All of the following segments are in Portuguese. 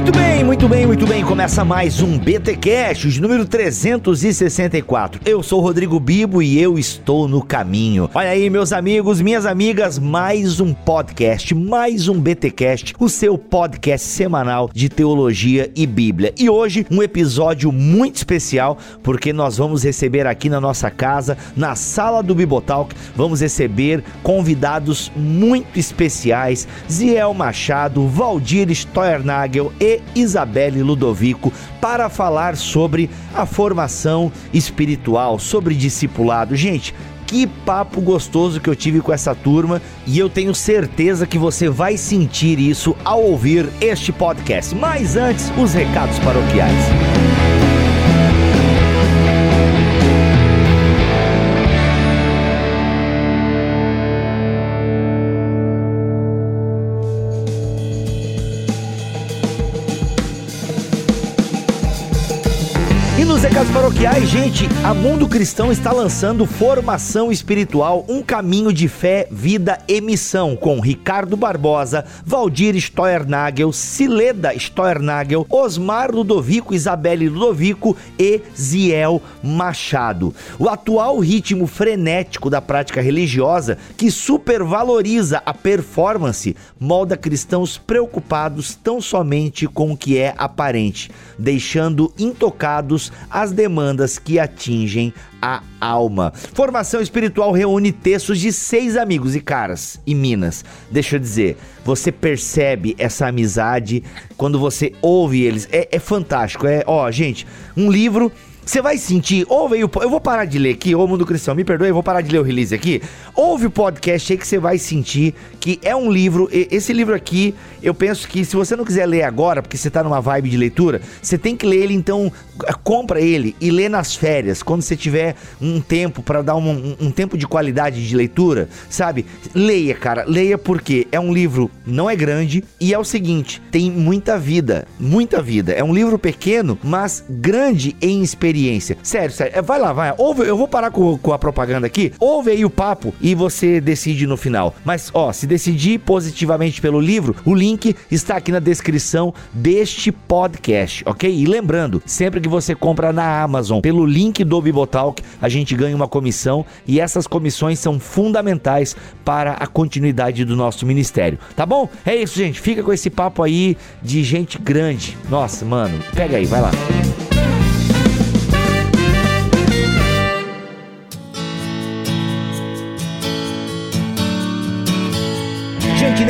Muito bem, muito bem, muito bem. Começa mais um BT Cash, número 364. Eu sou Rodrigo Bibo e eu estou no caminho. Olha aí, meus amigos, minhas amigas, mais um podcast, mais um BT Cast, o seu podcast semanal de teologia e Bíblia. E hoje um episódio muito especial, porque nós vamos receber aqui na nossa casa, na sala do Bibotalk, vamos receber convidados muito especiais, Ziel Machado, Valdir Steuernagel e Isabelle Ludovico para falar sobre a formação espiritual, sobre discipulado. Gente, que papo gostoso que eu tive com essa turma e eu tenho certeza que você vai sentir isso ao ouvir este podcast. Mas antes, os recados paroquiais. Paroquiais, gente, a Mundo Cristão está lançando Formação Espiritual, um caminho de fé, vida e missão, com Ricardo Barbosa, Valdir Steuernagel, Sileda Steuernagel, Osmar Ludovico, Isabelle Ludovico e Ziel Machado. O atual ritmo frenético da prática religiosa, que supervaloriza a performance, molda cristãos preocupados tão somente com o que é aparente, deixando intocados as demandas que atingem a alma. Formação espiritual reúne textos de seis amigos e caras e minas. Deixa eu dizer, você percebe essa amizade quando você ouve eles. É, é fantástico. É, ó, gente, um livro você vai sentir, ouve o. Eu vou parar de ler aqui, ô Mundo Cristão, me perdoe, eu vou parar de ler o release aqui. Ouve o podcast aí que você vai sentir que é um livro. Esse livro aqui, eu penso que se você não quiser ler agora, porque você tá numa vibe de leitura, você tem que ler ele, então compra ele e lê nas férias, quando você tiver um tempo para dar um, um, um tempo de qualidade de leitura, sabe? Leia, cara, leia porque é um livro, não é grande e é o seguinte: tem muita vida, muita vida. É um livro pequeno, mas grande em experiência experiência. Sério, sério. Vai lá, vai. Ouve, eu vou parar com, com, a propaganda aqui. Ouve aí o papo e você decide no final. Mas, ó, se decidir positivamente pelo livro, o link está aqui na descrição deste podcast, ok? E lembrando, sempre que você compra na Amazon pelo link do Bibotalk, a gente ganha uma comissão e essas comissões são fundamentais para a continuidade do nosso ministério, tá bom? É isso, gente. Fica com esse papo aí de gente grande. Nossa, mano, pega aí, vai lá.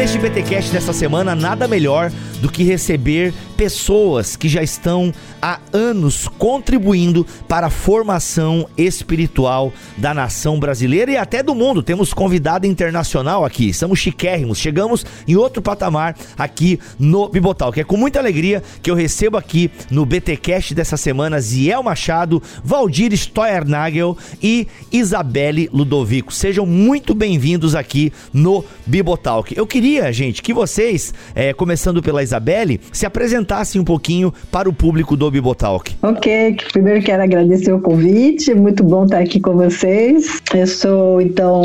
Neste BTcast dessa semana, nada melhor do que receber pessoas que já estão há anos contribuindo para a formação espiritual da nação brasileira e até do mundo. Temos convidado internacional aqui, estamos chiquérrimos, chegamos em outro patamar aqui no Bibotal, que é com muita alegria que eu recebo aqui no BTcast dessa semana Ziel Machado, Valdir Steuernagel e Isabelle Ludovico. Sejam muito bem-vindos aqui no Bibotalk. Eu queria, gente, que vocês, é, começando pela Isabelle, se apresentassem um pouquinho para o público do Bibotalk. Ok, primeiro quero agradecer o convite, muito bom estar aqui com vocês. Eu sou, então,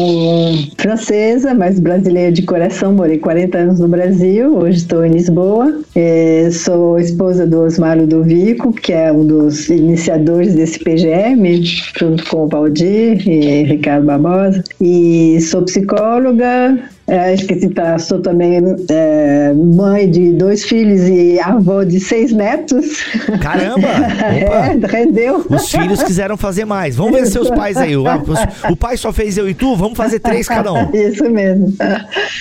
francesa, mas brasileira de coração, morei 40 anos no Brasil, hoje estou em Lisboa. É, sou esposa do Osmar Ludovico, que é um dos iniciadores desse PGM, junto com o Valdir e Ricardo Barbosa. E sou psicóloga, é, esqueci, tá, sou também é, mãe de dois filhos e avó de seis netos. Caramba! é, rendeu. Os filhos quiseram fazer mais. Vamos ver seus pais aí. O, o, pai só fez eu e tu, vamos fazer três cada um. Isso mesmo.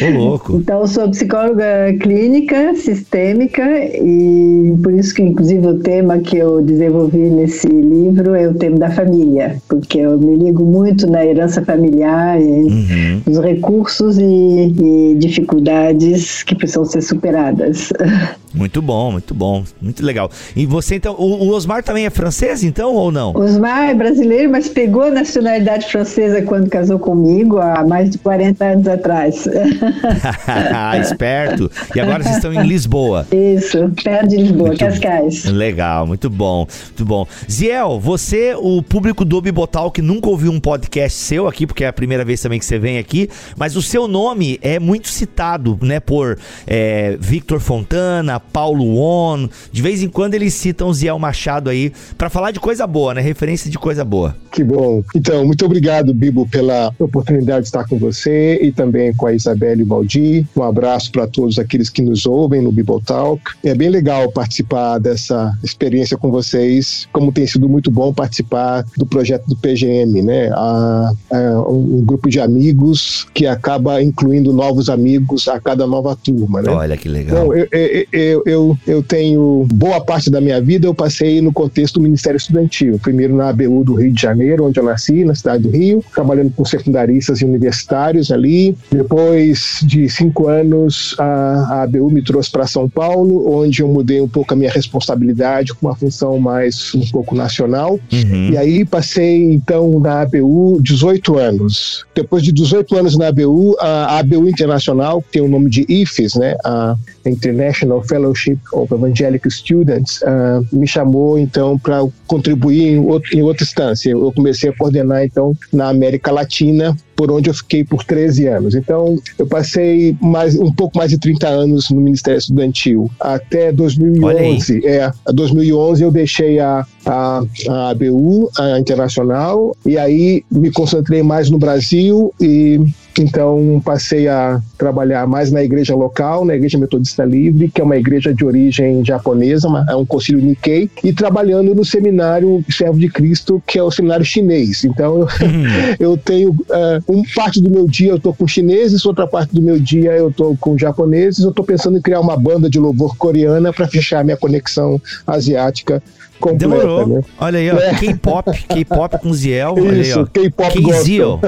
Ô, louco. Então, sou psicóloga clínica, sistêmica, e por isso que, inclusive, o tema que eu desenvolvi nesse livro é o tema da família, porque eu me ligo muito na herança familiar, uhum. nos recursos e e dificuldades que precisam ser superadas. Muito bom, muito bom, muito legal. E você então, o, o Osmar também é francês então ou não? Osmar é brasileiro, mas pegou a nacionalidade francesa quando casou comigo há mais de 40 anos atrás. Esperto. E agora vocês estão em Lisboa. Isso, perto de Lisboa, muito Cascais. Legal, muito bom, muito bom. Ziel, você, o público do Bibotal que nunca ouviu um podcast seu aqui, porque é a primeira vez também que você vem aqui, mas o seu nome é muito citado, né, por é, Victor Fontana, Paulo On. De vez em quando eles citam o Ziel Machado aí para falar de coisa boa, né? Referência de coisa boa. Que bom. Então, muito obrigado, Bibo, pela oportunidade de estar com você e também com a Isabelle e o Valdir. Um abraço para todos aqueles que nos ouvem no Bibo Talk. É bem legal participar dessa experiência com vocês, como tem sido muito bom participar do projeto do PGM, né? A, a, um grupo de amigos que acaba incluindo novos amigos a cada nova turma, né? Olha que legal. Então, eu, eu, eu, eu, eu tenho boa parte da minha vida eu passei no contexto do Ministério Estudantil. Primeiro na ABU do Rio de Janeiro, onde eu nasci, na cidade do Rio, trabalhando com secundaristas e universitários ali. Depois de cinco anos, a, a ABU me trouxe para São Paulo, onde eu mudei um pouco a minha responsabilidade com uma função mais um pouco nacional. Uhum. E aí passei então na ABU 18 anos. Depois de 18 anos na ABU, a ABU Internacional, que tem o nome de IFES, né? A International Fellowship of Evangelical Students, uh, me chamou então para contribuir em, outro, em outra instância. Eu comecei a coordenar então na América Latina, por onde eu fiquei por 13 anos. Então, eu passei mais, um pouco mais de 30 anos no Ministério Estudantil. Até 2011, é, 2011 eu deixei a, a, a ABU, a Internacional, e aí me concentrei mais no Brasil e então passei a trabalhar mais na igreja local, na igreja metodista livre, que é uma igreja de origem japonesa, é um concílio Nikkei, e trabalhando no seminário Servo de Cristo, que é o seminário chinês. Então eu, uhum. eu tenho uh, um parte do meu dia eu estou com chineses, outra parte do meu dia eu estou com japoneses. Eu estou pensando em criar uma banda de louvor coreana para fechar minha conexão asiática completa, Demorou. Né? Olha aí, ó, é. K-pop, K-pop com Ziel, olha Isso, aí, ó. K-pop gospel.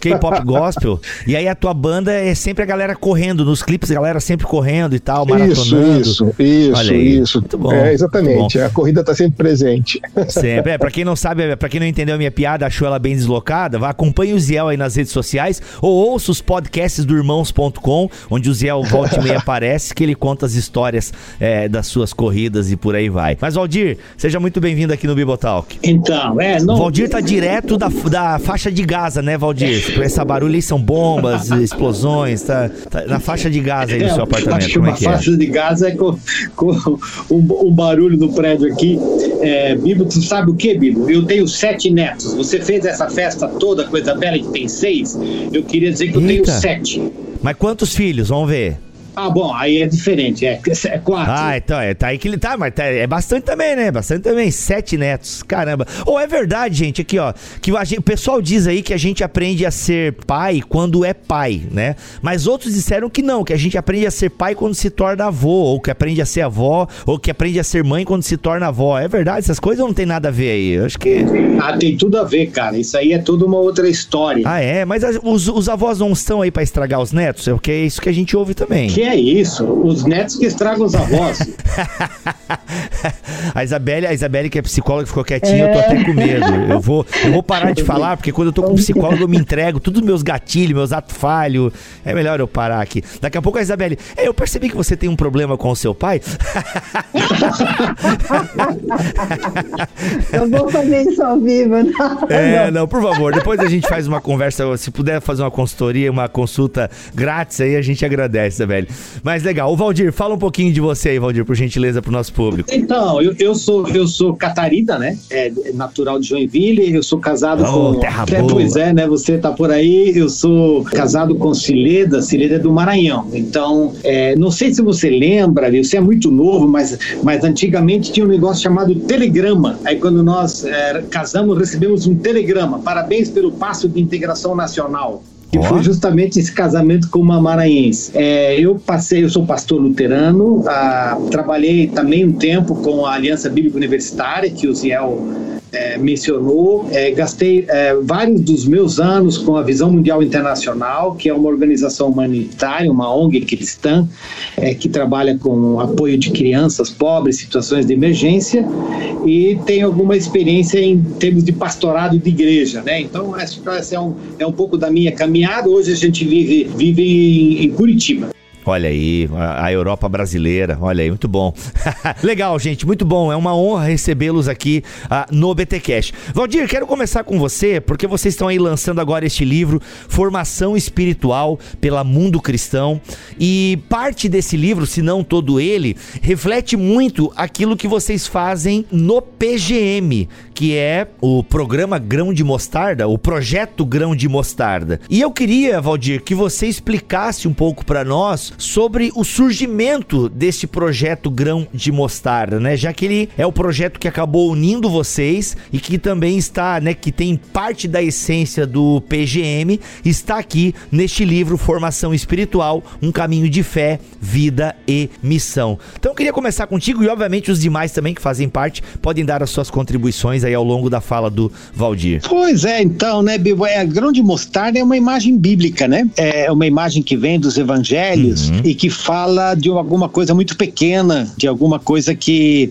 K-pop gospel. E aí a tua banda é sempre a galera correndo, nos clipes a galera sempre correndo e tal, maratonando. Isso, isso, olha aí. isso. Muito bom. É, exatamente, bom. a corrida tá sempre presente. Sempre, é, pra quem não sabe, pra quem não entendeu a minha piada, achou ela bem deslocada, vá, acompanhe o Ziel aí nas redes sociais ou ouça os podcasts do irmãos.com, onde o Ziel volta e meia aparece, que ele conta as histórias é, das suas corridas e por aí vai. Mas, Valdir, seja muito bem-vindo aqui no Bibotalk. Então, é. Não... Valdir tá direto da, da faixa de Gaza, né, Valdir? Com essa barulho aí são bombas, explosões, tá, tá, na faixa de Gaza aí no é, seu apartamento. Como é que faixa é? de Gaza é com, com o, o, barulho do prédio aqui. É, Bibo, tu sabe o que, Bibo? Eu tenho sete netos. Você fez essa festa toda, coisa bela, que tem seis. Eu queria dizer que eu Eita. tenho sete. Mas quantos filhos? Vamos ver. Ah, bom, aí é diferente, é, é quatro. Ah, então, é, tá aí que ele tá, mas tá, é bastante também, né? Bastante também, sete netos, caramba. Ou oh, é verdade, gente, aqui, ó, que gente, o pessoal diz aí que a gente aprende a ser pai quando é pai, né? Mas outros disseram que não, que a gente aprende a ser pai quando se torna avô, ou que aprende a ser avó, ou que aprende a ser mãe quando se torna avó. É verdade, essas coisas não tem nada a ver aí, eu acho que... Ah, tem tudo a ver, cara, isso aí é tudo uma outra história. Ah, é? Mas os, os avós não estão aí para estragar os netos? É porque é isso que a gente ouve também. Que é isso? Os netos que estragam os avós. a Isabelle, a Isabelle, que é psicóloga, ficou quietinha, é. eu tô até com medo. Eu vou, eu vou parar de falar, porque quando eu tô com psicólogo, eu me entrego, todos meus gatilhos, meus atos falhos. É melhor eu parar aqui. Daqui a pouco a Isabelle, é, eu percebi que você tem um problema com o seu pai. eu vou fazer isso ao vivo, não. É, não, por favor, depois a gente faz uma conversa, se puder fazer uma consultoria, uma consulta grátis aí, a gente agradece, Isabelle. Mas legal. O Valdir, fala um pouquinho de você aí, Valdir, por gentileza, pro nosso público. Então, eu, eu sou eu sou Catarina, né? É, natural de Joinville. Eu sou casado oh, com. Terra é, pois é, né? Você tá por aí. Eu sou casado com Cileda. Cileda é do Maranhão. Então, é, não sei se você lembra, você é muito novo, mas, mas antigamente tinha um negócio chamado telegrama. Aí quando nós é, casamos, recebemos um telegrama. Parabéns pelo passo de integração nacional que oh. foi justamente esse casamento com uma maranhense. É, eu passei, eu sou pastor luterano, ah, trabalhei também um tempo com a Aliança Bíblica Universitária, que o Ziel é, mencionou. É, gastei é, vários dos meus anos com a Visão Mundial Internacional, que é uma organização humanitária, uma ONG cristã, é, que trabalha com apoio de crianças pobres, situações de emergência, e tenho alguma experiência em termos de pastorado de igreja, né? Então, essa é um, é um pouco da minha caminhada. Hoje a gente vive, vive em, em Curitiba. Olha aí, a Europa brasileira, olha aí, muito bom. Legal, gente, muito bom. É uma honra recebê-los aqui uh, no BTcast. Valdir, quero começar com você, porque vocês estão aí lançando agora este livro, Formação Espiritual pela Mundo Cristão. E parte desse livro, se não todo ele, reflete muito aquilo que vocês fazem no PGM, que é o programa Grão de Mostarda, o projeto Grão de Mostarda. E eu queria, Valdir, que você explicasse um pouco para nós sobre o surgimento desse projeto Grão de Mostarda, né? Já que ele é o projeto que acabou unindo vocês e que também está, né, que tem parte da essência do PGM, está aqui neste livro Formação Espiritual, um caminho de fé, vida e missão. Então eu queria começar contigo e obviamente os demais também que fazem parte podem dar as suas contribuições aí ao longo da fala do Valdir. Pois é, então, né, Bibo, é, grão de mostarda é uma imagem bíblica, né? É uma imagem que vem dos evangelhos, uhum. e que fala de alguma coisa muito pequena, de alguma coisa que,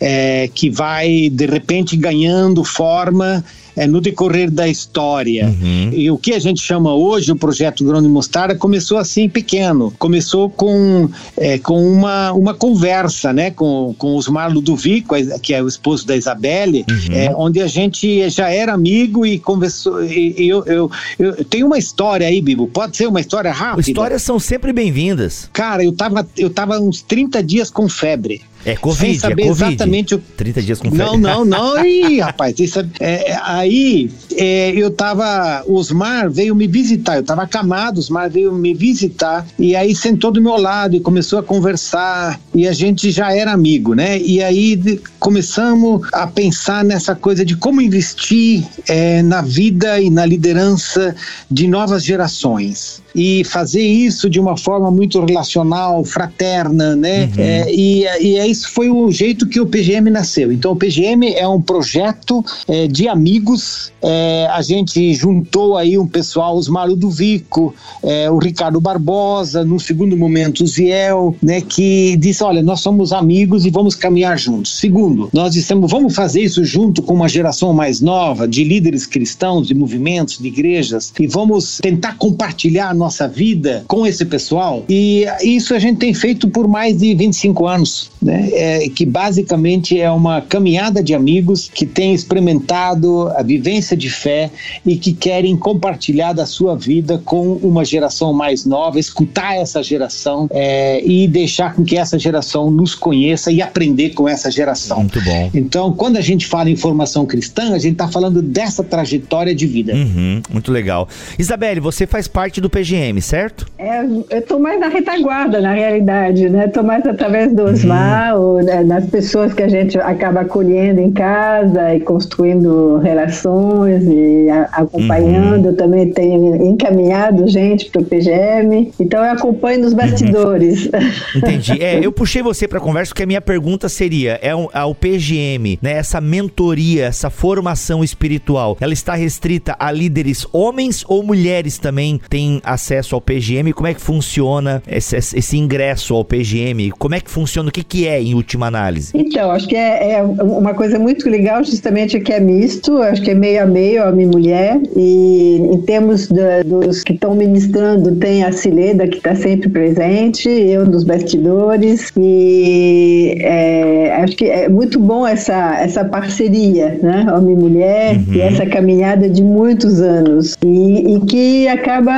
é, que vai de repente ganhando forma é, no decorrer da história. Uhum. E o que a gente chama hoje o projeto Grão de Mostarda começou assim pequeno. Começou com, é, com uma, uma conversa né, com, com Osmar Ludovico, que é o esposo da Isabelle, uhum. é, onde a gente já era amigo e conversou. E, e eu, eu, eu, tenho uma história aí, Bibo. Pode ser uma história rápida? Histórias são sempre bem-vindas. Cara, eu tava, eu tava uns 30 dias com febre. É Covid, sem saber é COVID. exatamente o... 30 dias com febre. Não, não, não. Ih, rapaz, isso, é, aí é, eu tava. Osmar veio me visitar. Eu tava acamado, Osmar veio me visitar. E aí sentou do meu lado e começou a conversar. E a gente já era amigo, né? E aí de, começamos a pensar nessa coisa de como investir é, na vida e na liderança de novas gerações e fazer isso de uma forma muito relacional, fraterna, né? Uhum. É, e, e é isso foi o jeito que o PGM nasceu. Então o PGM é um projeto é, de amigos. É, a gente juntou aí um pessoal, os Maru do Vico, é, o Ricardo Barbosa, no segundo momento o Ziel, né? Que disse, olha, nós somos amigos e vamos caminhar juntos. Segundo, nós dissemos, vamos fazer isso junto com uma geração mais nova de líderes cristãos, de movimentos, de igrejas e vamos tentar compartilhar nossa vida com esse pessoal. E isso a gente tem feito por mais de 25 anos, né? É, que basicamente é uma caminhada de amigos que têm experimentado a vivência de fé e que querem compartilhar da sua vida com uma geração mais nova, escutar essa geração é, e deixar com que essa geração nos conheça e aprender com essa geração. Muito bom. Então, quando a gente fala em formação cristã, a gente está falando dessa trajetória de vida. Uhum, muito legal. Isabelle, você faz parte do PG GM, certo? É, eu estou mais na retaguarda, na realidade, né? Estou mais através do Osmar, uhum. ou, né, das pessoas que a gente acaba acolhendo em casa e construindo relações e a, acompanhando. Uhum. Também tenho encaminhado gente para o PGM, então eu acompanho nos bastidores. Uhum. Entendi. É, eu puxei você para a conversa porque a minha pergunta seria: é o, ao PGM, né? Essa mentoria, essa formação espiritual, ela está restrita a líderes homens ou mulheres também têm a acesso ao PGM, como é que funciona esse, esse ingresso ao PGM? Como é que funciona? O que, que é, em última análise? Então, acho que é, é uma coisa muito legal, justamente que é misto, acho que é meio a meio, homem e mulher, e em termos de, dos que estão ministrando, tem a Cileda, que está sempre presente, eu nos bastidores, e é, acho que é muito bom essa, essa parceria, né, homem e mulher, uhum. e essa caminhada de muitos anos, e, e que acaba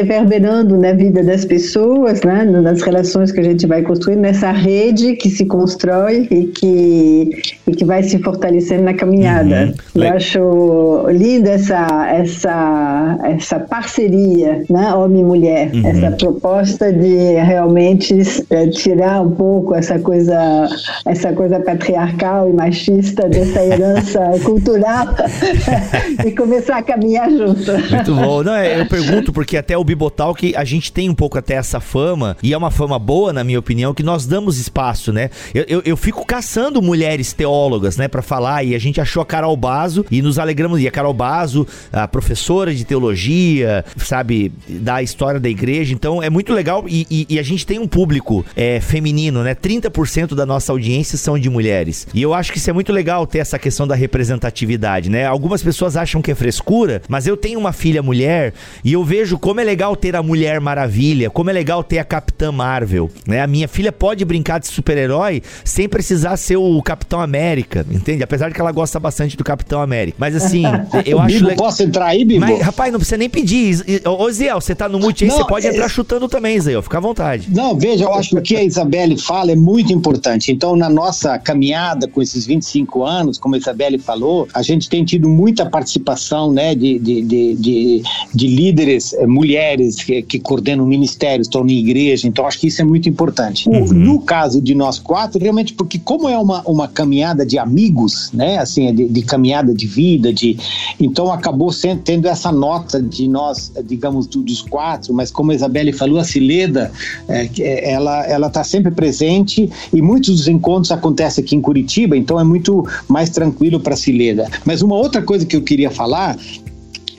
reverberando na vida das pessoas, né, nas relações que a gente vai construindo, nessa rede que se constrói e que, e que vai se fortalecendo na caminhada. Uhum. Eu acho linda essa, essa, essa parceria, né, homem e mulher, uhum. essa proposta de realmente é, tirar um pouco essa coisa, essa coisa patriarcal e machista dessa herança cultural e começar a caminhar junto. Muito bom. Não, é, eu pergunto porque até o Bibotal que a gente tem um pouco até essa fama, e é uma fama boa, na minha opinião, que nós damos espaço, né? Eu, eu, eu fico caçando mulheres teólogas, né, para falar, e a gente achou a Carol Bazo e nos alegramos. E a Carol Bazo, a professora de teologia, sabe, da história da igreja. Então é muito legal e, e, e a gente tem um público é, feminino, né? 30% da nossa audiência são de mulheres. E eu acho que isso é muito legal ter essa questão da representatividade, né? Algumas pessoas acham que é frescura, mas eu tenho uma filha mulher e eu vejo como é legal ter a Mulher Maravilha, como é legal ter a Capitã Marvel, né? A minha filha pode brincar de super-herói sem precisar ser o Capitão América, entende? Apesar de que ela gosta bastante do Capitão América. Mas assim, eu acho Bibo, posso entrar aí, Bibo? Mas, rapaz, não precisa nem pedir. Ô, Ziel, você tá no mute aí, você pode é... entrar chutando também, Ziel. Fica à vontade. Não, veja, eu acho que o que a Isabelle fala é muito importante. Então, na nossa caminhada com esses 25 anos, como a Isabelle falou, a gente tem tido muita participação né, de, de, de, de, de líderes, eh, mulheres que, que, coordenam ministérios, estão na igreja. Então, acho que isso é muito importante. Uhum. No caso de nós quatro, realmente, porque como é uma, uma caminhada de amigos, né, assim, de, de caminhada de vida, de, então acabou sendo, tendo essa nota de nós, digamos, dos quatro, mas como a Isabelle falou, a Cileda, é, ela ela está sempre presente e muitos dos encontros acontecem aqui em Curitiba, então é muito mais tranquilo para a Cileda. Mas uma outra coisa que eu queria falar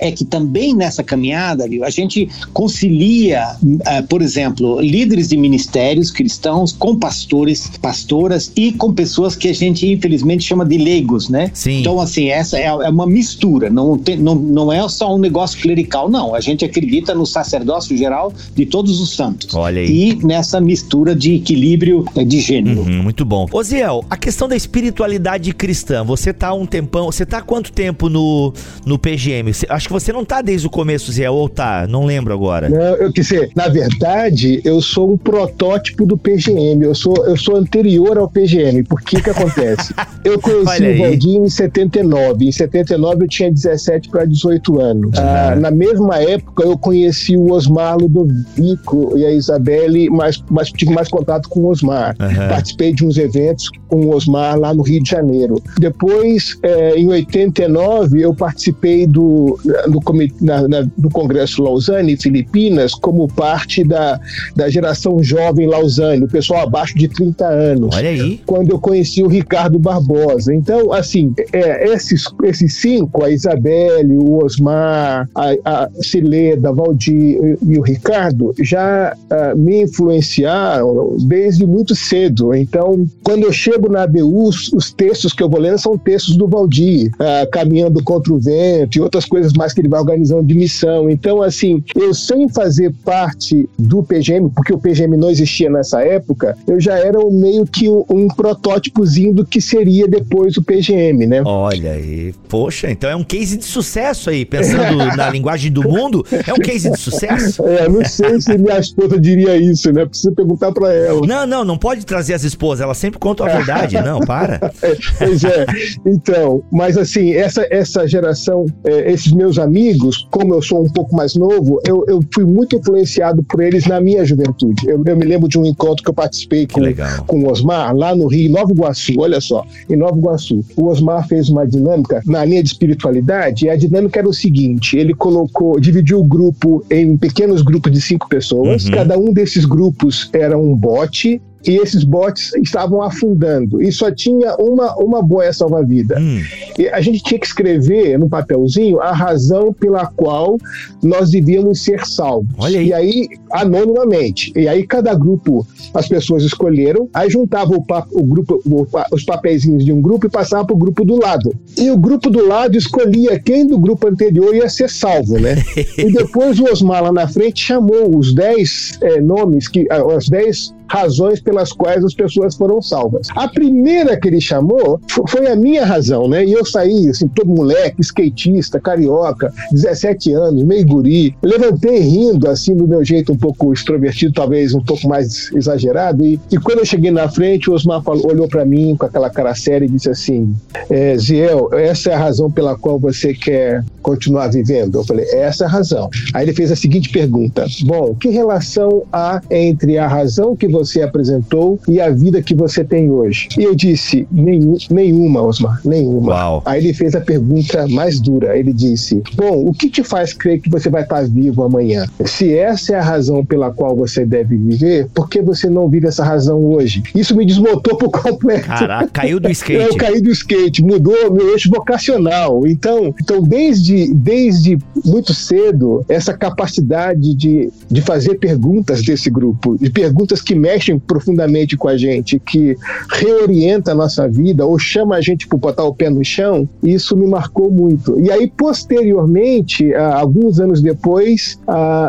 é que também nessa caminhada, viu, a gente concilia, uh, por exemplo, líderes de ministérios cristãos com pastores, pastoras e com pessoas que a gente infelizmente chama de leigos, né? Sim. Então, assim, essa é, é uma mistura, não, tem, não, não é só um negócio clerical, não. A gente acredita no sacerdócio geral de todos os santos. Olha aí. E nessa mistura de equilíbrio eh, de gênero. Uhum, muito bom. Oziel, a questão da espiritualidade cristã, você tá um tempão, você tá há quanto tempo no, no PGM? Acho que você não tá desde o começo, Zé, ou tá? Não lembro agora. Não, eu quer dizer, na verdade, eu sou um protótipo do PGM. Eu sou, eu sou anterior ao PGM. Por que que acontece? Eu conheci o Valdir em 79. Em 79 eu tinha 17 para 18 anos. Ah, na mesma época eu conheci o Osmar Ludovico e a Isabelle, mas, mas tive mais contato com o Osmar. Uhum. Participei de uns eventos com o Osmar lá no Rio de Janeiro. Depois, é, em 89, eu participei do no, na, na, no Congresso Lausanne, Filipinas, como parte da, da geração jovem Lausanne, o pessoal abaixo de 30 anos. Olha aí. Quando eu conheci o Ricardo Barbosa. Então, assim, é, esses, esses cinco, a Isabelle, o Osmar, a, a Cileda, Valdir e o Ricardo, já uh, me influenciaram desde muito cedo. Então, quando eu chego na ABU, os, os textos que eu vou lendo são textos do Valdir, uh, Caminhando contra o Vento e outras coisas mais que ele vai organizando de missão. Então, assim, eu sem fazer parte do PGM, porque o PGM não existia nessa época, eu já era meio que um, um protótipozinho do que seria depois o PGM, né? Olha aí, poxa, então é um case de sucesso aí, pensando na linguagem do mundo, é um case de sucesso. É, não sei se minha esposa diria isso, né? Precisa perguntar para ela. Não, não, não pode trazer as esposas, elas sempre contam a verdade, não, para. Pois é, então, mas assim, essa, essa geração, é, esses meus amigos, como eu sou um pouco mais novo, eu, eu fui muito influenciado por eles na minha juventude. Eu, eu me lembro de um encontro que eu participei com, com o Osmar, lá no Rio, Nova Iguaçu, olha só, em Nova Iguaçu. O Osmar fez uma dinâmica na linha de espiritualidade, e a dinâmica era o seguinte: ele colocou, dividiu o grupo em pequenos grupos de cinco pessoas, uhum. cada um desses grupos era um bote, e esses botes estavam afundando e só tinha uma, uma boia salva-vida. Hum. E a gente tinha que escrever no papelzinho a razão pela qual nós devíamos ser salvos. Aí. E aí, anonimamente. E aí, cada grupo, as pessoas escolheram, aí juntava o, o grupo, o, os papeizinhos de um grupo e passava para o grupo do lado. E o grupo do lado escolhia quem do grupo anterior ia ser salvo, né? e depois o Osmar lá na frente chamou os 10 é, eh, nomes, que, as 10 razões pelas quais as pessoas foram salvas. A primeira que ele chamou foi a minha razão, né? E eu saí, assim, todo moleque, skatista, carioca, 17 anos, meio guri. levantei rindo, assim, do meu jeito um pouco extrovertido, talvez um pouco mais exagerado. E, e quando eu cheguei na frente, o Osmar falou, olhou para mim com aquela cara séria e disse assim: é, Ziel, essa é a razão pela qual você quer continuar vivendo? Eu falei, essa é a razão. Aí ele fez a seguinte pergunta: Bom, que relação há entre a razão que você você apresentou e a vida que você tem hoje? E eu disse: Nenhum, nenhuma, Osmar, nenhuma. Uau. Aí ele fez a pergunta mais dura. Ele disse: Bom, o que te faz crer que você vai estar vivo amanhã? Se essa é a razão pela qual você deve viver, por que você não vive essa razão hoje? Isso me desmontou por completo. Caraca, caiu do skate. Eu caí do skate, mudou meu eixo vocacional. Então, então desde, desde muito cedo, essa capacidade de, de fazer perguntas desse grupo, de perguntas que mexem profundamente com a gente, que reorienta a nossa vida ou chama a gente para botar o pé no chão, isso me marcou muito. E aí, posteriormente, alguns anos depois,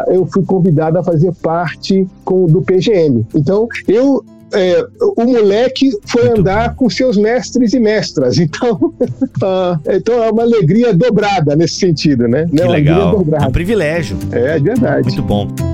eu fui convidado a fazer parte do PGM. Então, eu é, o moleque foi andar com seus mestres e mestras. Então, uh, então é uma alegria dobrada nesse sentido, né? Que é legal. É um privilégio. É, é verdade. Muito bom.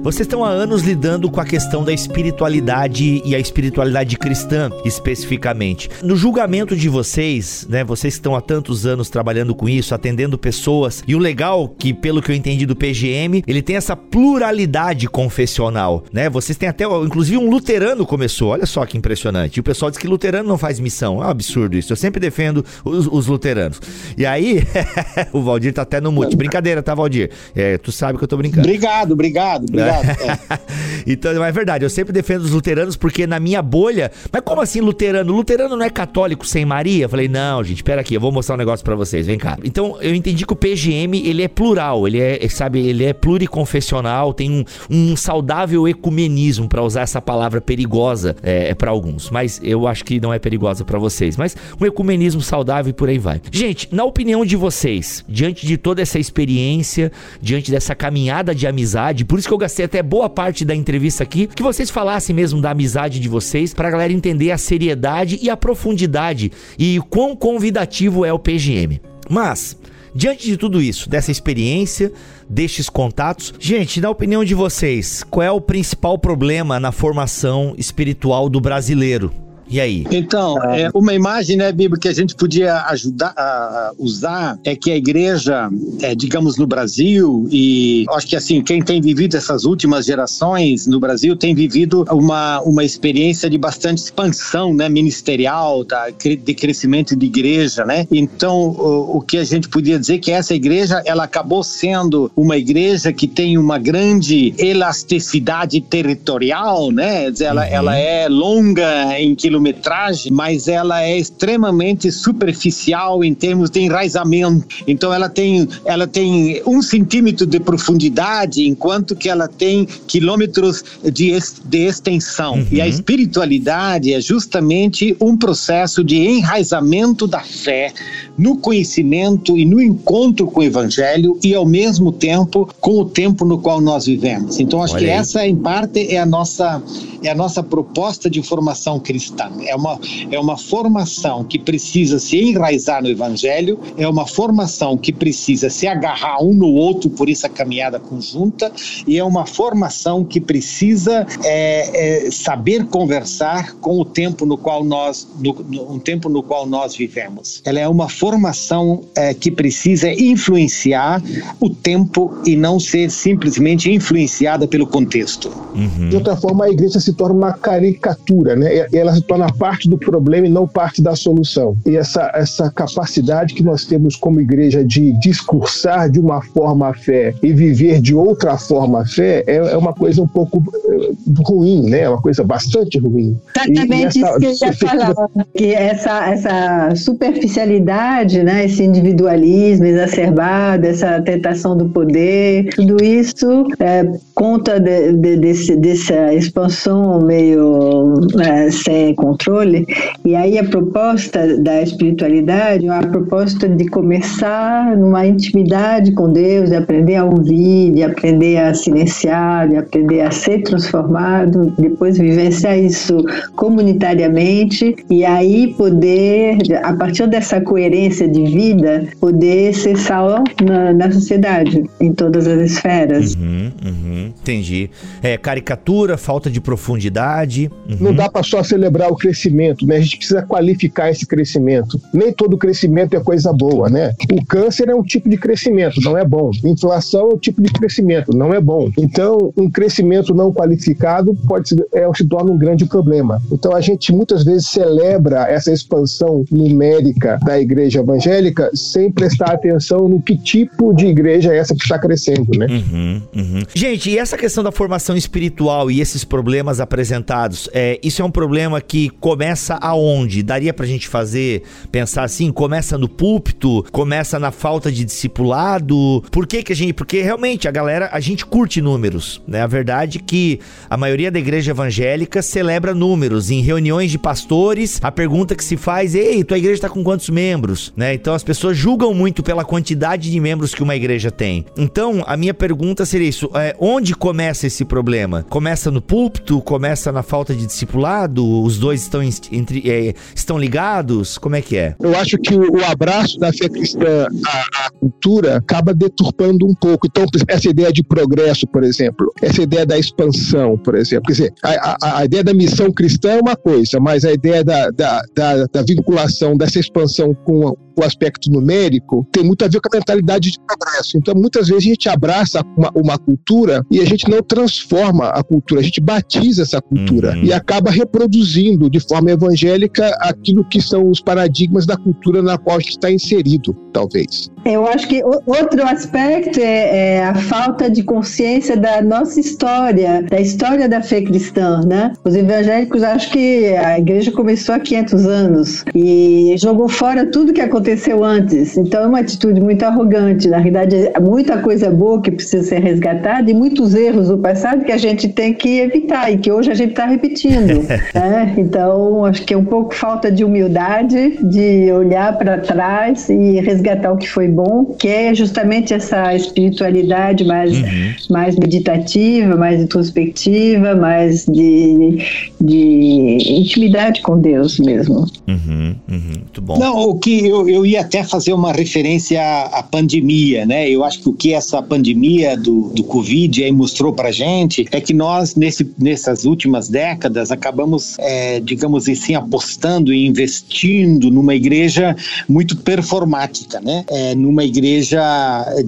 Vocês estão há anos lidando com a questão da espiritualidade e a espiritualidade cristã, especificamente. No julgamento de vocês, né, vocês estão há tantos anos trabalhando com isso, atendendo pessoas, e o legal que, pelo que eu entendi do PGM, ele tem essa pluralidade confessional, né? Vocês têm até, inclusive um luterano começou, olha só que impressionante. E o pessoal diz que luterano não faz missão, é um absurdo isso. Eu sempre defendo os, os luteranos. E aí, o Valdir tá até no mute. Brincadeira, tá, Valdir? É, tu sabe que eu tô brincando. Obrigado, obrigado obrigado, obrigado. É. então, é verdade, eu sempre defendo os luteranos porque na minha bolha. Mas como assim luterano? Luterano não é católico sem Maria? Eu falei, não, gente, espera aqui, eu vou mostrar um negócio para vocês, vem cá. Então, eu entendi que o PGM, ele é plural, ele é, sabe, ele é pluriconfessional, tem um, um saudável ecumenismo, para usar essa palavra perigosa é, é para alguns, mas eu acho que não é perigosa para vocês. Mas um ecumenismo saudável e por aí vai. Gente, na opinião de vocês, diante de toda essa experiência, diante dessa caminhada de amizade, por isso que eu gastei até boa parte da entrevista aqui, que vocês falassem mesmo da amizade de vocês, pra galera entender a seriedade e a profundidade e quão convidativo é o PGM. Mas, Diante de tudo isso, dessa experiência, destes contatos, gente, na opinião de vocês, qual é o principal problema na formação espiritual do brasileiro? E aí? Então, é, uma imagem, né, Bíblia, que a gente podia ajudar a usar é que a igreja, é, digamos, no Brasil, e acho que assim, quem tem vivido essas últimas gerações no Brasil tem vivido uma, uma experiência de bastante expansão, né, ministerial, da, de crescimento de igreja, né? Então, o, o que a gente podia dizer que essa igreja, ela acabou sendo uma igreja que tem uma grande elasticidade territorial, né? Ela, uhum. ela é longa em quilômetros quilometragem, mas ela é extremamente superficial em termos de enraizamento. Então ela tem, ela tem um centímetro de profundidade, enquanto que ela tem quilômetros de, de extensão. Uhum. E a espiritualidade é justamente um processo de enraizamento da fé no conhecimento e no encontro com o evangelho e ao mesmo tempo com o tempo no qual nós vivemos. Então acho Olha que aí. essa em parte é a nossa é a nossa proposta de formação cristã. É uma, é uma formação que precisa se enraizar no Evangelho, é uma formação que precisa se agarrar um no outro por essa caminhada conjunta, e é uma formação que precisa é, é, saber conversar com o tempo no qual nós, no, no, um tempo no qual nós vivemos. Ela é uma formação é, que precisa influenciar o tempo e não ser simplesmente influenciada pelo contexto. Uhum. De outra forma, a igreja se torna uma caricatura, né? Ela se torna parte do problema e não parte da solução. E essa, essa capacidade que nós temos como igreja de discursar de uma forma a fé e viver de outra forma a fé é, é uma coisa um pouco eh, ruim, né? É uma coisa bastante ruim. Exatamente isso que eu ia falar, que essa, essa superficialidade, né? esse individualismo exacerbado, essa tentação do poder, tudo isso é, conta de, de, desse, dessa expansão meio é, sem controle. E aí a proposta da espiritualidade é uma proposta de começar numa intimidade com Deus, de aprender a ouvir, de aprender a silenciar, de aprender a ser transformado, depois vivenciar isso comunitariamente e aí poder, a partir dessa coerência de vida, poder ser sal na, na sociedade, em todas as esferas. Uhum, uhum, entendi. É, caricatura, falta de profundidade. Uhum. Não dá para só celebrar o crescimento, né? A gente precisa qualificar esse crescimento. Nem todo crescimento é coisa boa, né? O câncer é um tipo de crescimento, não é bom. Inflação é um tipo de crescimento, não é bom. Então, um crescimento não qualificado pode se, é, se torna um grande problema. Então, a gente muitas vezes celebra essa expansão numérica da igreja evangélica sem prestar atenção no que tipo de igreja é essa que está crescendo, né? Uhum, uhum. Gente, e essa questão da formação espiritual e esses problemas apresentados, é, isso é um problema que começa aonde? Daria pra gente fazer, pensar assim, começa no púlpito, começa na falta de discipulado? Por que que a gente... Porque realmente a galera, a gente curte números, né? A verdade é que a maioria da igreja evangélica celebra números. Em reuniões de pastores, a pergunta que se faz, ei, tua igreja tá com quantos membros? Né? Então as pessoas julgam muito pela quantidade de membros que uma igreja tem. Então, a minha pergunta seria isso, é, onde começa esse problema? Começa no púlpito? Começa na falta de discipulado? Os dois estão, entre, é, estão ligados? Como é que é? Eu acho que o, abraço da fé cristã à, à cultura acaba deturpando um pouco. Então, essa ideia de progresso, por exemplo, essa ideia da expansão, por exemplo, quer dizer, a, a, a ideia da missão cristã é uma coisa, mas a ideia da, da, da, da vinculação dessa expansão com o aspecto numérico tem muito a ver com a mentalidade de progresso. Então, muitas vezes a gente abraça uma, uma cultura e a gente não transforma a cultura, a gente batiza essa cultura uhum. e acaba reproduzindo de forma evangélica aquilo que são os paradigmas da cultura na qual a gente está inserido, talvez. Eu acho que outro aspecto é, é, a falta de consciência da nossa história, da história da fé cristã, né? Os evangélicos acham que a igreja começou há 500 anos e jogou fora tudo que aconteceu antes. Então é uma atitude muito arrogante. Na realidade, é muita coisa boa que precisa ser resgatada e muitos erros do passado que a gente tem que evitar e que hoje a gente está repetindo. né? Então, acho que é um pouco falta de humildade, de olhar para trás e resgatar o que foi bom, que é justamente essa espiritualidade mais, uhum. mais meditativa, mais introspectiva, mais de, de intimidade com Deus mesmo. Uhum, uhum, muito bom. Não, o que eu, eu ia até fazer uma referência à, à pandemia, né? Eu acho que o que essa pandemia do, do Covid aí mostrou pra gente é que nós, nesse, nessas últimas décadas, acabamos, é, digamos assim, apostando e investindo numa igreja muito performática, né? É, numa igreja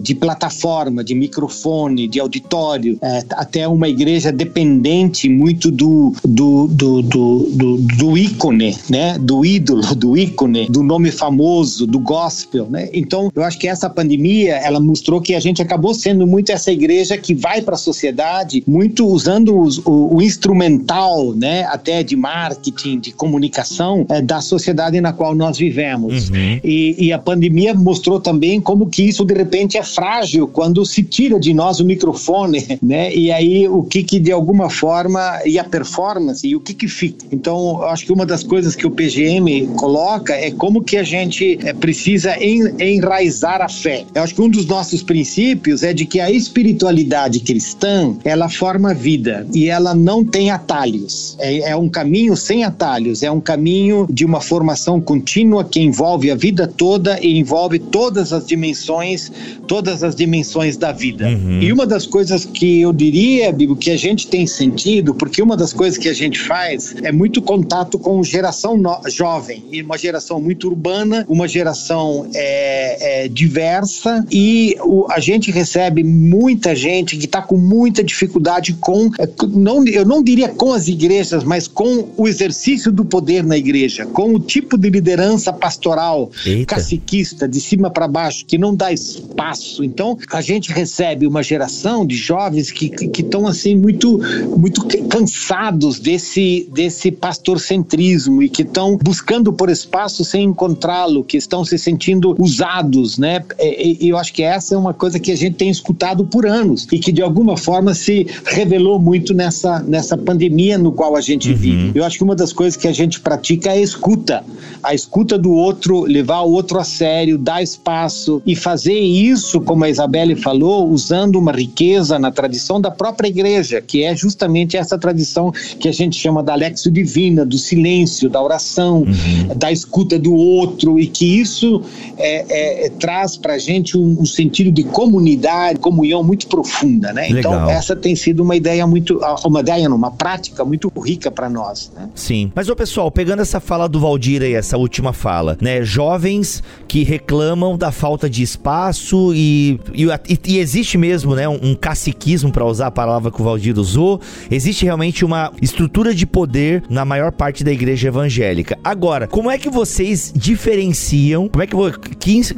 de plataforma, de microfone, de auditório, é, até uma igreja dependente muito do, do, do, do, do, do ícone, né? Do ídolo, do ícone, do nome famoso, do gospel, né? Então, eu acho que essa pandemia, ela mostrou que a gente acabou sendo muito essa igreja que vai para a sociedade, muito usando os, o, o, instrumental, né? Até de marketing, de comunicação é, da sociedade na qual nós vivemos. Uhum. E, e a pandemia mostrou também como que isso de repente é frágil quando se tira de nós o microfone, né? E aí o que que de alguma forma e a performance e o que que fica. Então, acho que uma das coisas que o PGM coloca é como que a gente é, precisa enraizar a fé. Eu acho que um dos nossos princípios é de que a espiritualidade cristã, ela forma vida e ela não tem atalhos. É, é um caminho sem atalhos, é um caminho de uma formação contínua que envolve a vida toda e envolve todas as dimensões todas as dimensões da vida. Uhum. E uma das coisas que eu diria, Bibo, que a gente tem sentido, porque uma das coisas que a gente faz é muito contato com geração no, jovem, e uma geração muito urbana, uma geração é, é, diversa, e o, a gente recebe muita gente que está com muita dificuldade com, é, não, eu não diria com as igrejas, mas com o exercício do poder na igreja, com o tipo de liderança pastoral, Eita. caciquista, de cima para baixo, que não dá espaço. Então, a gente recebe uma geração de jovens que estão assim muito muito cansados desse desse pastorcentrismo e que estão buscando por espaço sem encontrá-lo, que estão se sentindo usados, né? E, e eu acho que essa é uma coisa que a gente tem escutado por anos e que de alguma forma se revelou muito nessa nessa pandemia no qual a gente uhum. vive. Eu acho que uma das coisas que a gente pratica é a escuta, a escuta do outro, levar o outro a sério, dar espaço e fazer isso, como a Isabelle falou, usando uma riqueza na tradição da própria igreja, que é justamente essa tradição que a gente chama da lexio divina, do silêncio, da oração, uhum. da escuta do outro, e que isso é, é, traz para a gente um, um, sentido de comunidade, comunhão muito profunda, né? Então, Legal. Então essa tem sido uma ideia muito, uma ideia, não, uma prática muito rica para nós. Né? Sim. Mas, ô pessoal, pegando essa fala do Valdir aí, essa última fala, né? Jovens que reclamam da falta de espaço e, e, e existe mesmo, né? Um, um caciquismo, para usar a palavra que o Valdir usou. Existe realmente uma estrutura de poder na maior parte da igreja evangélica. Agora, como é que vocês diferenciam, como é que,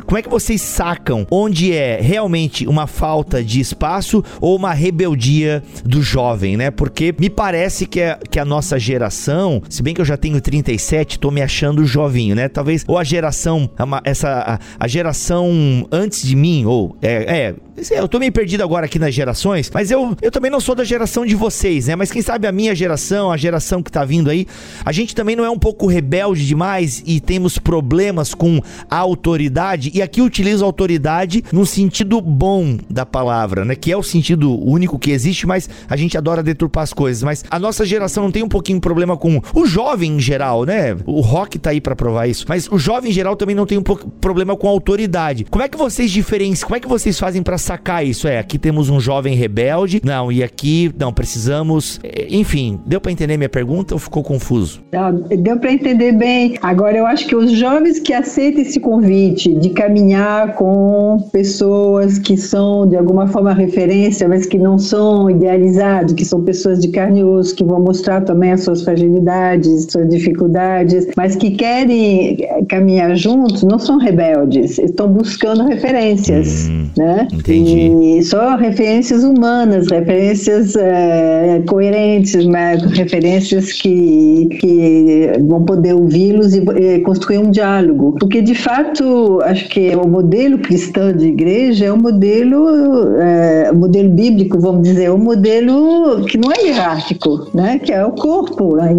como é que vocês sacam onde é realmente uma falta de espaço ou uma rebeldia do jovem, né? Porque me parece que a, que a nossa geração, se bem que eu já tenho 37, tô me achando jovinho, né? Talvez, ou a geração, essa, a, a geração antes de mim, ou, é, é eu tô meio perdido agora aqui nas gerações, mas eu, eu também não sou da geração de vocês, né? Mas quem sabe a minha geração, a geração que tá vindo aí, a gente também não é um pouco rebelde demais e temos problemas com a autoridade. E aqui utilizo autoridade no sentido bom da palavra, né? Que é o sentido único que existe, mas a gente adora deturpar as coisas. Mas a nossa geração não tem um pouquinho problema com o jovem em geral, né? O rock tá aí para provar isso. Mas o jovem em geral também não tem um pouco problema com a autoridade. Como é que vocês diferenciam? Como é que vocês fazem para sacar isso. É, aqui temos um jovem rebelde. Não, e aqui, não, precisamos. Eh, enfim, deu para entender minha pergunta ou ficou confuso? Não, deu para entender bem. Agora, eu acho que os jovens que aceitam esse convite de caminhar com pessoas que são de alguma forma referência, mas que não são idealizados, que são pessoas de carne e osso, que vão mostrar também as suas fragilidades, suas dificuldades, mas que querem caminhar juntos, não são rebeldes, estão buscando referências, hum, né? Entendi. Entendi. E só referências humanas, referências é, coerentes, mas referências que, que vão poder ouvi-los e, e, construir um diálogo. Porque, de fato, acho que o modelo cristão de igreja é um modelo, é, modelo bíblico, vamos dizer, é um modelo que não é hierárquico, né? que é o corpo, né?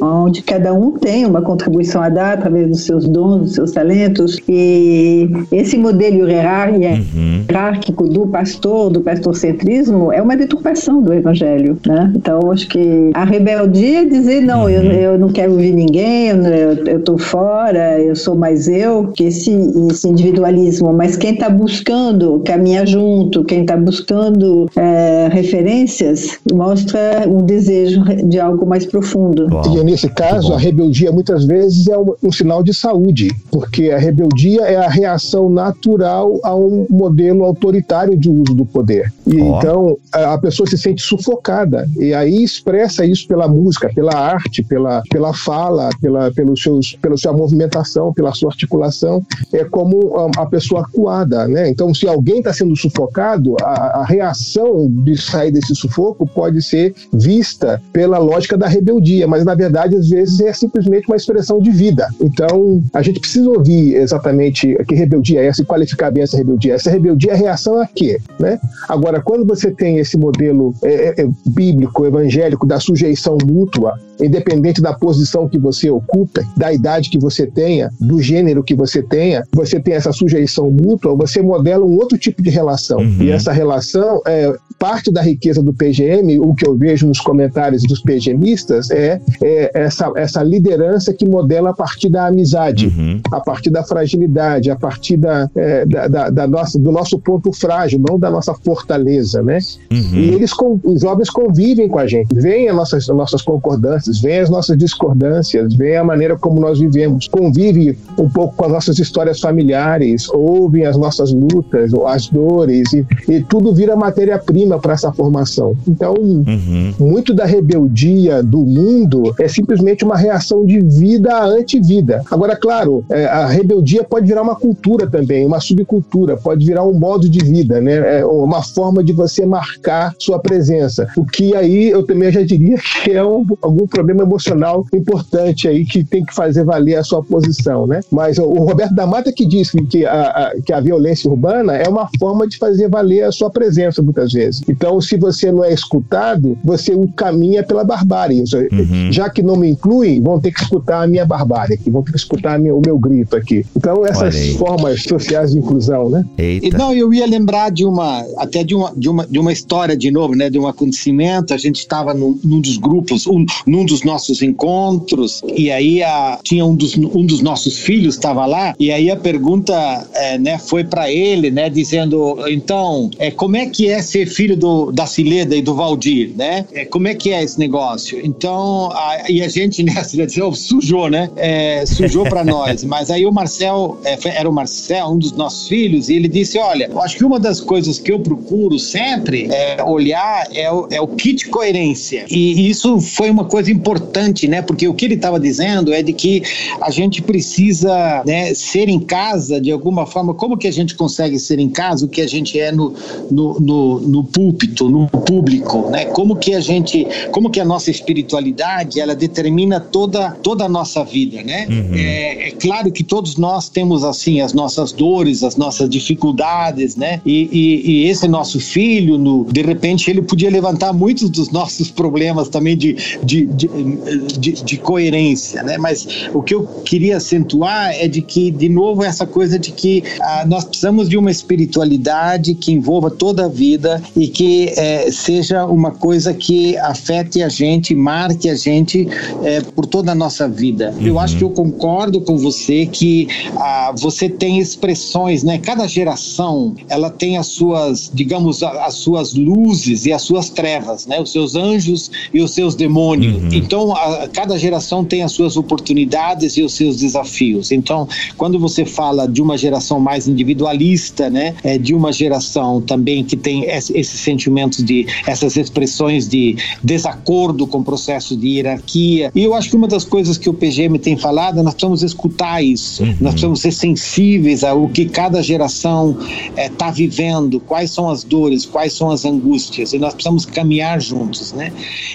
onde cada um tem uma contribuição a dar através dos seus dons, dos seus talentos. E esse modelo hierárquico uhum hierárquico do pastor, do pastorcentrismo, é uma deturpação do evangelho, né? Então, acho que a rebeldia é dizer, não, eu, uhum. eu não quero ouvir ninguém, eu estou fora, eu sou mais eu, que esse, esse individualismo, mas quem está buscando caminhar junto, quem está buscando é, referências, mostra um desejo de algo mais profundo. E nesse caso, a rebeldia muitas vezes é um, um sinal de saúde, porque a rebeldia é a reação natural a um modelo autoritário autoritário de uso do poder. E oh. então a pessoa se sente sufocada e aí expressa isso pela música, pela arte, pela, pela fala, pela, pelos seus, pela sua movimentação, pela sua articulação. É como a, a pessoa acuada, né? Então, se alguém está sendo sufocado, a, a reação de sair desse sufoco pode ser vista pela lógica da rebeldia, mas na verdade às vezes é simplesmente uma expressão de vida. Então, a gente precisa ouvir exatamente que rebeldia é essa e qualificar bem essa rebeldia. Essa rebeldia é reação reação a quê? Né? Agora, quando você tem esse modelo é, é, é, bíblico, evangélico, da sujeição mútua, independente da posição que você ocupa, da idade que você tenha, do gênero que você tenha, você tem essa sujeição mútua, você modela um outro tipo de relação. Uhum. E essa relação é parte da riqueza do PGM, o que eu vejo nos comentários dos PGMistas, é, é essa, essa liderança que modela a partir da amizade, uhum. a partir da fragilidade, a partir da, é, da, da, da, nossa, do nosso ponto frágil, não da nossa fortaleza, né? Uhum. E eles, os jovens convivem com a gente, veem as nossas, as nossas concordâncias, veem as nossas discordâncias, veem a maneira como nós vivemos, convive um pouco com as nossas histórias familiares, ouvem as nossas lutas, as dores, e, e tudo vira matéria-prima para essa formação. Então, uhum. muito da rebeldia do mundo é simplesmente uma reação de vida à antivida. Agora, claro, é, a rebeldia pode virar uma cultura também, uma subcultura, pode virar um modo de vida, né? É uma forma de você marcar sua presença. O que aí eu também já diria que é um, algum problema emocional importante aí que tem que fazer valer a sua posição, né? Mas o Roberto da Mata que diz que a, a, que a violência urbana é uma forma de fazer valer a sua presença muitas vezes. Então, se você não é escutado, você caminha pela barbárie. Uhum. Já que não me incluem, vão ter que escutar a minha barbárie aqui, vão ter que escutar minha, o meu grito aqui. Então, essas formas sociais de inclusão, né? Eita. Não, eu ia lembrar de uma, até de uma, de uma, de uma história de novo, né? De um acontecimento. A gente estava num, num, dos grupos, um, num dos nossos encontros, e aí a, tinha um dos, um dos nossos filhos estava lá, e aí a pergunta, é, né? Foi para ele, né? Dizendo, então, é, como é que é ser filho do, da Cileda e do Valdir, né? É, como é que é esse negócio? Então, a, e a gente, né? A Cileda sujou, né? É, sujou para nós. Mas aí o Marcel, é, era o Marcel, um dos nossos filhos, e ele disse: Olha, eu acho que uma das coisas que eu procuro sempre é, olhar é o, é o kit coerência. E isso foi uma coisa importante, né? Porque o que ele estava dizendo é de que a gente precisa né, ser em casa de alguma forma. Como que a gente consegue ser em casa o que a gente é no, no, no, no púlpito, no público, né? Como que a gente, como que a nossa espiritualidade ela determina toda, toda a nossa vida, né? Uhum. É, é claro que todos nós temos assim as nossas dores, as nossas dificuldades, né? E, e, e, esse nosso filho, no, de repente, ele podia levantar muitos dos nossos problemas também de, de, de, de, de coerência, né? Mas o que eu queria acentuar é de que, de novo, essa coisa de que ah, nós precisamos de uma espiritualidade que envolva toda a vida e que é, seja uma coisa que afete a gente, marque a gente é, por toda a nossa vida. Uhum. Eu acho que eu concordo com você que ah, você tem expressões, né? Cada geração ela tem as suas, digamos, as suas luzes e as suas trevas, né? Os seus anjos e os seus demônios. Uhum. Então, a, cada geração tem as suas oportunidades e os seus desafios. Então, quando você fala de uma geração mais individualista, né? É, de uma geração também que tem esses sentimentos de essas expressões de desacordo com o processo de hierarquia. E eu acho que uma das coisas que o PGM tem falado, nós precisamos escutar isso. Uhum. Nós precisamos ser sensíveis ao que cada geração está é, vivendo, quais são as dores, quais são as angústias, e nós precisamos caminhar juntos, né?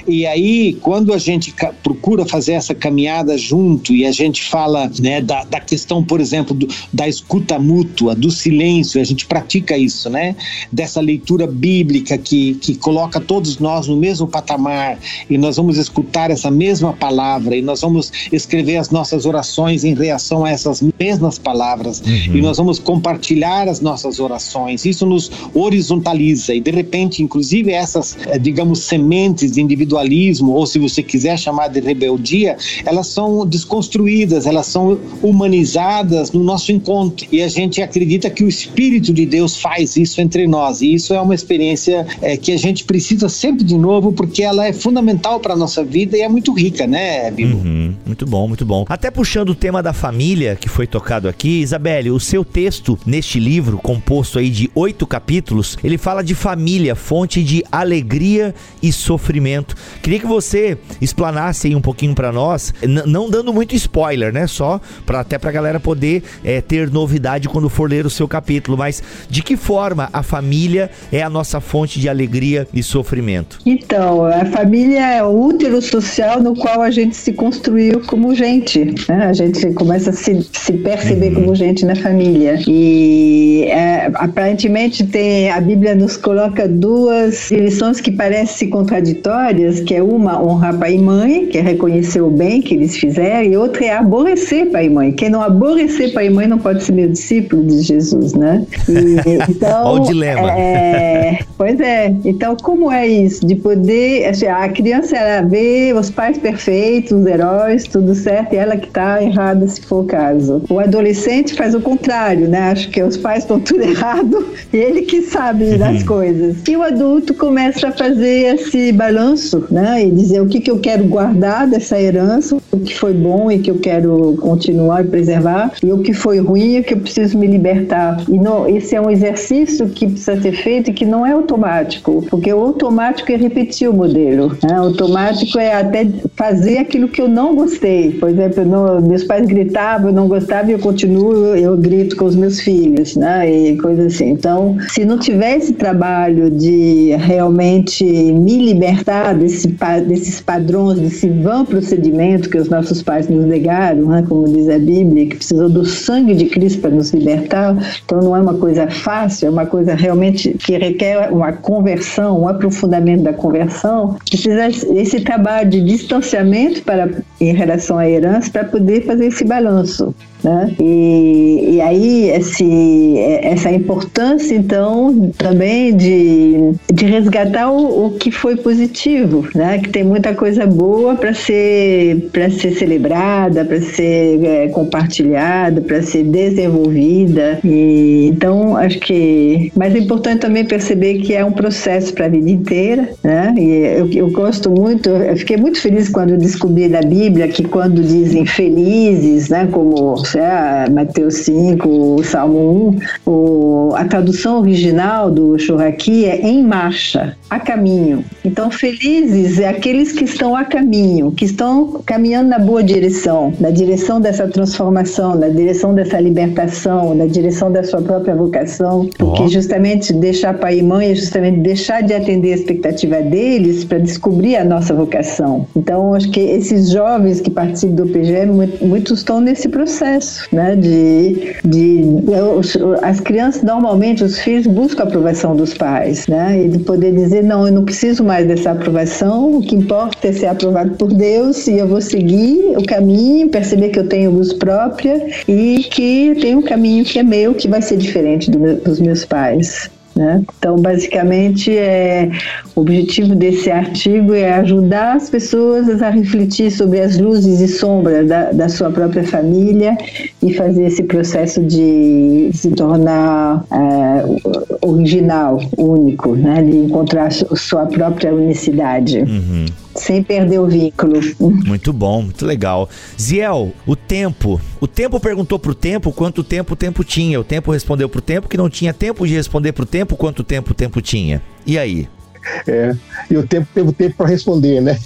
E aí, quando a gente procura fazer essa caminhada junto e a gente fala né, da, da questão, por exemplo, do, da escuta mútua, do silêncio, a gente pratica isso, né? Dessa leitura bíblica que, que coloca todos nós no mesmo patamar e nós vamos escutar essa mesma palavra e nós vamos escrever as nossas orações em reação a essas mesmas palavras uhum. e nós vamos compartilhar as nossas orações. Isso nos horizontaliza e de repente, inclusive essas, eh, digamos, sementes de individualismo ou se você quiser chamar de rebeldia, elas são desconstruídas, elas são humanizadas no nosso encontro e a gente acredita que o Espírito de Deus faz isso entre nós e isso é uma experiência é, que a gente precisa sempre de novo porque ela é fundamental para a nossa vida e é muito rica, né, Bibo? Uhum, muito bom, muito bom. Até puxando o tema da família que foi tocado aqui, Isabelle, o seu texto neste livro, composto aí de oito capítulos, ele fala de família, fonte de alegria e sofrimento. Queria que você explanasse aí um pouquinho para nós, não dando muito spoiler, né? Só para até pra galera poder é, ter novidade quando for ler o seu capítulo, mas de que forma a família é a nossa fonte de alegria e sofrimento? Então, a família é o útero social no qual a gente se construiu como gente, né? A gente começa a se, se perceber uhum. como gente na família. E é, aparentemente tem a Bíblia nos coloca duas lições que parecem contraditórias, que é uma honrar pai e mãe, que é reconhecer o bem que eles fizeram, e outra é aborrecer pai e mãe. Quem não aborrecer pai e mãe não pode ser meu discípulo de Jesus, né? E, então, Olha o dilema. É, pois é. Então, como é isso? De poder. Assim, a criança ela vê os pais perfeitos, os heróis, tudo certo, e ela que está errada, se for o caso. O adolescente faz o contrário, né? Acho que os pais estão tudo errado e ele que sabe uhum. das coisas. E o adulto começa a fazer esse balanço, né? E dizer o que, que eu quero guardar dessa herança, o que foi bom e que eu quero continuar e preservar, e o que foi ruim e que eu preciso me libertar. E não, esse é um exercício que precisa ser feito e que não é automático, porque o automático é repetir o modelo. Né? O automático é até fazer aquilo que eu não gostei. Por exemplo, não, meus pais gritavam, eu não gostava e eu continuo, eu grito com os meus filhos, né? E coisas assim. Então, se não tiver esse trabalho de realmente me libertar desse, desses padrões, desse vão procedimento que os nossos pais nos negaram, né? como diz a Bíblia, que precisou do sangue de Cristo para nos libertar, então não é uma coisa fácil, é uma coisa realmente que requer uma conversão, um aprofundamento da conversão, precisa esse trabalho de distanciamento para, em relação à herança para poder fazer esse balanço. Né? E, e aí esse, essa importância importância, então, também de, de resgatar o, o que foi positivo, né? Que tem muita coisa boa para ser, ser celebrada, para ser é, compartilhada, para ser desenvolvida. E, então, acho que. Mas é importante também perceber que é um processo para a vida inteira, né? E eu, eu gosto muito, eu fiquei muito feliz quando descobri na Bíblia que quando dizem felizes, né? Como lá, Mateus 5, o Salmo 1, o, a tradução original do Churraqui é em marcha, a caminho. Então, felizes é aqueles que estão a caminho, que estão caminhando na boa direção, na direção dessa transformação, na direção dessa libertação, na direção da sua própria vocação, porque oh. justamente deixar pai e mãe é justamente deixar de atender a expectativa deles para descobrir a nossa vocação. Então, acho que esses jovens que participam do PGE, muitos estão nesse processo, né, de, de as crianças normalmente, os filhos buscam a aprovação dos pais, né, e de poder dizer, não, eu não preciso mais dessa aprovação, o que importa é ser aprovado por Deus e eu vou seguir o caminho, perceber que eu tenho luz própria e que tem um caminho que é meu, que vai ser diferente do meu, dos meus pais. Né? Então, basicamente, é, o objetivo desse artigo é ajudar as pessoas a refletir sobre as luzes e sombras da, da sua própria família e fazer esse processo de se tornar é, original, único, né? de encontrar sua própria unicidade. Uhum sem perder o vínculo. Muito bom, muito legal. Ziel, o tempo. O tempo perguntou pro tempo quanto tempo o tempo tinha. O tempo respondeu pro tempo que não tinha tempo de responder pro tempo quanto tempo o tempo tinha. E aí? É, e o tempo teve tempo para responder, né?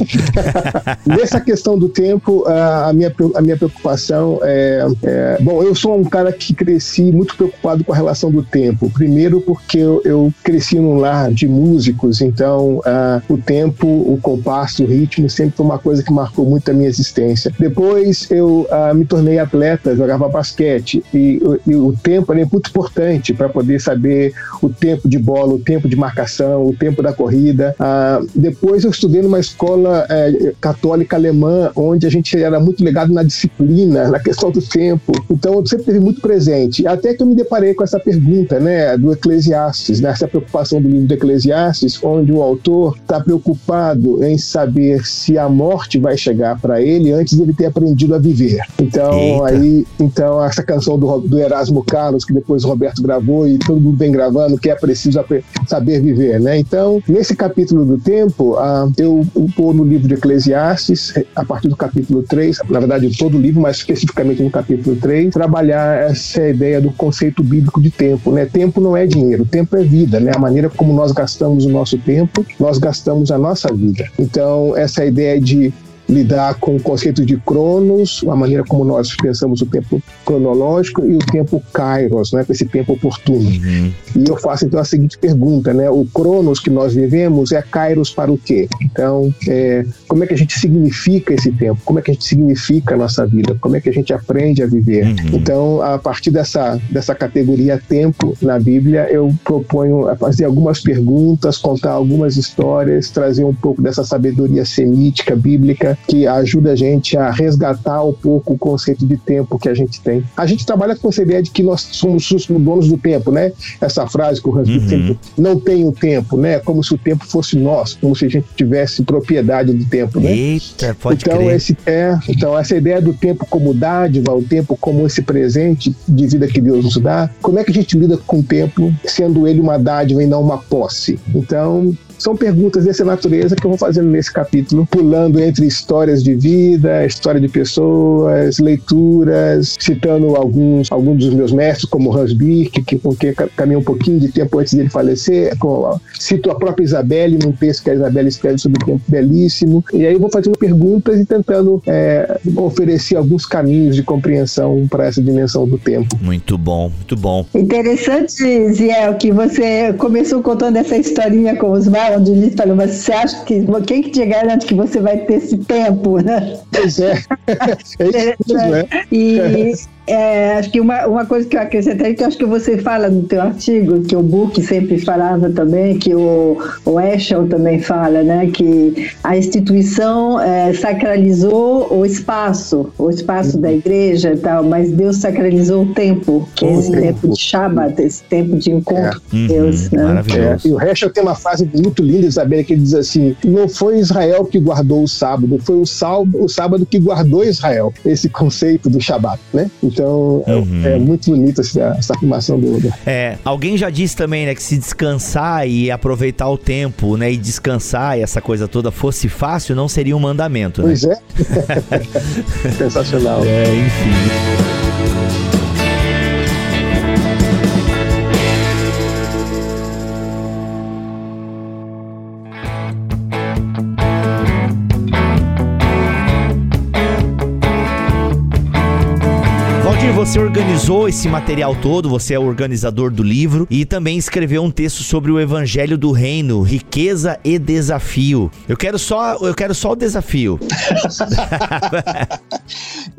Nessa questão do tempo, a minha, a minha preocupação é, é, Bom, eu sou um cara que cresci muito preocupado com a relação do tempo. Primeiro, porque eu, eu cresci num lar de músicos, então uh, o tempo, o compasso, o ritmo sempre foi uma coisa que marcou muito a minha existência. Depois, eu uh, me tornei atleta, jogava basquete, e, e o tempo é muito importante para poder saber o tempo de bola, o tempo de marcação, o tempo da corrida corrida. Ah, depois eu estudei numa escola é, católica alemã, onde a gente era muito ligado na disciplina, na questão do tempo. Então eu sempre teve muito presente. Até que eu me deparei com essa pergunta, né, do Eclesiastes, né, preocupação do livro do Eclesiastes, onde o autor está preocupado em saber se a morte vai chegar para ele antes de ele ter aprendido a viver. Então Eita. aí, então essa canção do, do Erasmo Carlos que depois o Roberto gravou e todo mundo vem gravando que é preciso saber viver, né? Então Nesse capítulo do tempo, uh, eu vou no livro de Eclesiastes, a partir do capítulo 3, na verdade todo o livro, mas especificamente no capítulo 3, trabalhar essa ideia do conceito bíblico de tempo. Né? Tempo não é dinheiro, tempo é vida. Né? A maneira como nós gastamos o nosso tempo, nós gastamos a nossa vida. Então, essa ideia de lidar com o conceito de cronos, a maneira como nós pensamos o tempo cronológico e o tempo kairos, né, esse tempo oportuno. Uhum. E eu faço então a seguinte pergunta, né, o cronos que nós vivemos é kairos para o quê? Então, é, como é que a gente significa esse tempo? Como é que a gente significa a nossa vida? Como é que a gente aprende a viver? Uhum. Então, a partir dessa, dessa categoria tempo na Bíblia, eu proponho fazer algumas perguntas, contar algumas histórias, trazer um pouco dessa sabedoria semítica, bíblica, que ajuda a gente a resgatar um pouco o conceito de tempo que a gente tem. A gente trabalha com essa ideia de que nós somos os donos do tempo, né? Essa frase que o Hans uhum. sempre não tem o tempo, né? Como se o tempo fosse nosso, como se a gente tivesse propriedade do tempo, né? Eita, pode então, crer. Esse, é, então, essa ideia do tempo como dádiva, o tempo como esse presente de vida que Deus nos dá, como é que a gente lida com o tempo sendo ele uma dádiva e não uma posse? Então, são perguntas dessa natureza que eu vou fazendo nesse capítulo, pulando entre histórias de vida, história de pessoas, leituras, citando alguns, alguns dos meus mestres, como Hans Birk, que, com quem caminhei um pouquinho de tempo antes dele falecer. Com, cito a própria Isabelle, num texto que a Isabelle escreve sobre o tempo belíssimo. E aí eu vou fazendo perguntas e tentando é, oferecer alguns caminhos de compreensão para essa dimensão do tempo. Muito bom, muito bom. Interessante, Ziel, que você começou contando essa historinha com os onde ele falou, mas você acha que quem que te garante que você vai ter esse tempo, né? Pois é. é isso mesmo, é. E É, acho que uma, uma coisa que eu acrescentaria, que acho que você fala no teu artigo, que o Book sempre falava também, que o, o Eschel também fala, né, que a instituição é, sacralizou o espaço, o espaço da igreja e tal, mas Deus sacralizou o tempo, que é esse tempo de Shabbat, esse tempo de encontro é. com Deus. Uhum, né? Maravilhoso. É, e o Heschel tem uma frase muito linda, Isabela, que ele diz assim: não foi Israel que guardou o sábado, foi o, sábado, o sábado que guardou Israel. Esse conceito do Shabat, né? Então é, uhum. é, muito bonita essa, essa afirmação do, do. É, alguém já disse também, né, que se descansar e aproveitar o tempo, né, e descansar e essa coisa toda fosse fácil, não seria um mandamento, né? Pois é. Sensacional. É, enfim. Você organizou esse material todo, você é o organizador do livro e também escreveu um texto sobre o evangelho do reino, riqueza e desafio. Eu quero só, eu quero só o desafio.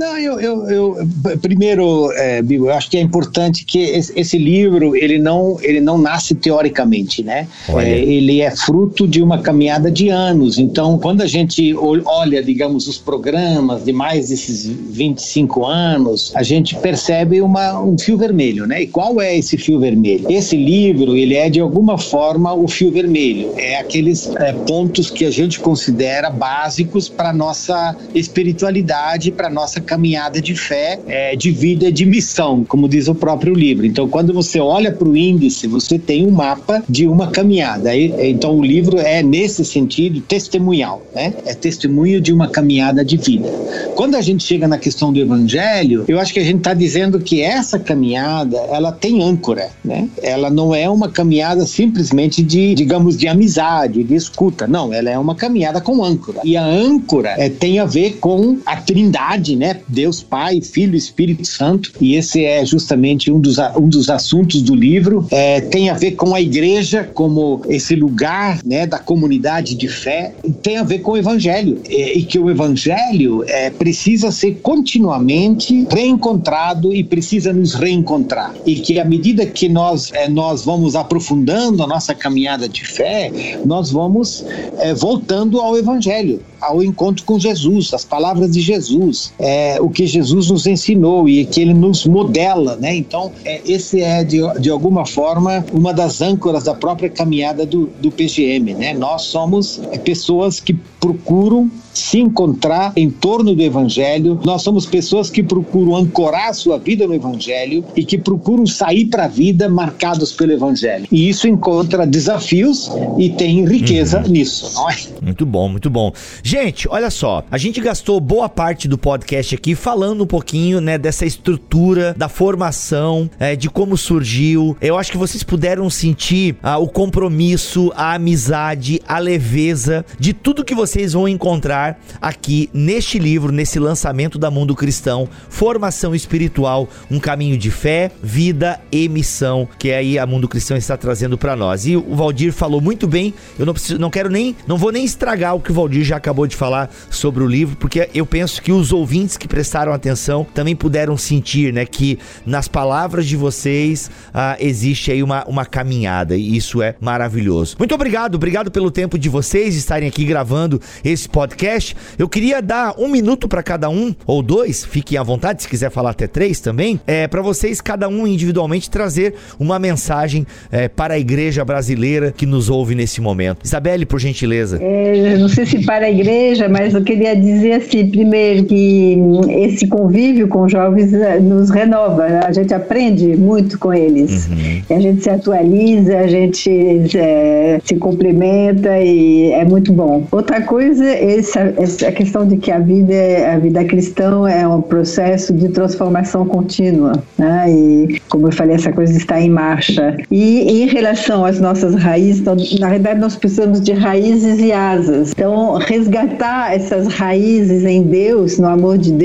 Não, eu, eu, eu primeiro, é, Bigo, eu acho que é importante que esse, esse, livro ele não, ele não nasce teoricamente, né? É, ele é fruto de uma caminhada de anos. Então, quando a gente olha, digamos, os programas de mais desses 25 anos, a gente percebe percebe uma, um fio vermelho, né? E qual é esse fio vermelho? Esse livro, ele é de alguma forma o fio vermelho. É aqueles é, pontos que a gente considera básicos para nossa espiritualidade, para nossa caminhada de fé, é, de vida, de missão, como diz o próprio livro. Então, quando você olha para o índice, você tem um mapa de uma caminhada. Então, o livro é nesse sentido testemunhal, né? É testemunho de uma caminhada de vida. Quando a gente chega na questão do evangelho, eu acho que a gente está dizendo que essa caminhada ela tem âncora, né? Ela não é uma caminhada simplesmente de, digamos, de amizade, de escuta. Não, ela é uma caminhada com âncora. E a âncora é, tem a ver com a Trindade, né? Deus Pai, Filho Espírito Santo. E esse é justamente um dos, um dos assuntos do livro. É, tem a ver com a igreja como esse lugar, né, da comunidade de fé. Tem a ver com o Evangelho e, e que o Evangelho é, precisa ser continuamente reencontrado e precisa nos reencontrar. E que à medida que nós, é, nós vamos aprofundando a nossa caminhada de fé, nós vamos é, voltando ao Evangelho, ao encontro com Jesus, as palavras de Jesus, é, o que Jesus nos ensinou e que ele nos modela, né? Então, é, esse é, de, de alguma forma, uma das âncoras da própria caminhada do, do PGM, né? Nós somos pessoas que procuram se encontrar em torno do Evangelho. Nós somos pessoas que procuram ancorar a sua vida no Evangelho e que procuram sair para a vida marcados pelo Evangelho. E isso encontra desafios e tem riqueza uhum. nisso, não é? Muito bom, muito bom. Gente, olha só, a gente gastou boa parte do podcast aqui falando um pouquinho, né, dessa estrutura, da formação, é, de como surgiu. Eu acho que vocês puderam sentir ah, o compromisso, a amizade, a leveza de tudo que vocês vão encontrar aqui neste livro, nesse lançamento da Mundo Cristão, Formação Espiritual, um caminho de fé, vida e missão, que aí a Mundo Cristão está trazendo para nós. E o Valdir falou muito bem. Eu não preciso, não quero nem, não vou nem estragar o que o Valdir já acabou de falar sobre o livro, porque eu penso que os ouvintes que prestaram atenção também puderam sentir, né, que nas palavras de vocês ah, existe aí uma, uma caminhada e isso é maravilhoso. Muito obrigado, obrigado pelo tempo de vocês estarem aqui gravando esse podcast. Eu queria dar um minuto para cada um, ou dois, fiquem à vontade, se quiser falar até três também, é, para vocês, cada um individualmente, trazer uma mensagem é, para a igreja brasileira que nos ouve nesse momento. Isabelle, por gentileza. É, não sei se para a igreja, mas eu queria dizer assim, primeiro, que esse convívio com jovens é, nos renova, né? a gente aprende muito com eles, uhum. a gente se atualiza, a gente é, se complementa e é muito bom. Outra coisa, essa, a questão de que a vida, a vida cristã é um processo de transformação contínua, né? E como eu falei, essa coisa está em marcha. E em relação às nossas raízes, então, na verdade nós precisamos de raízes e asas. Então, resgatar essas raízes em Deus, no amor de Deus,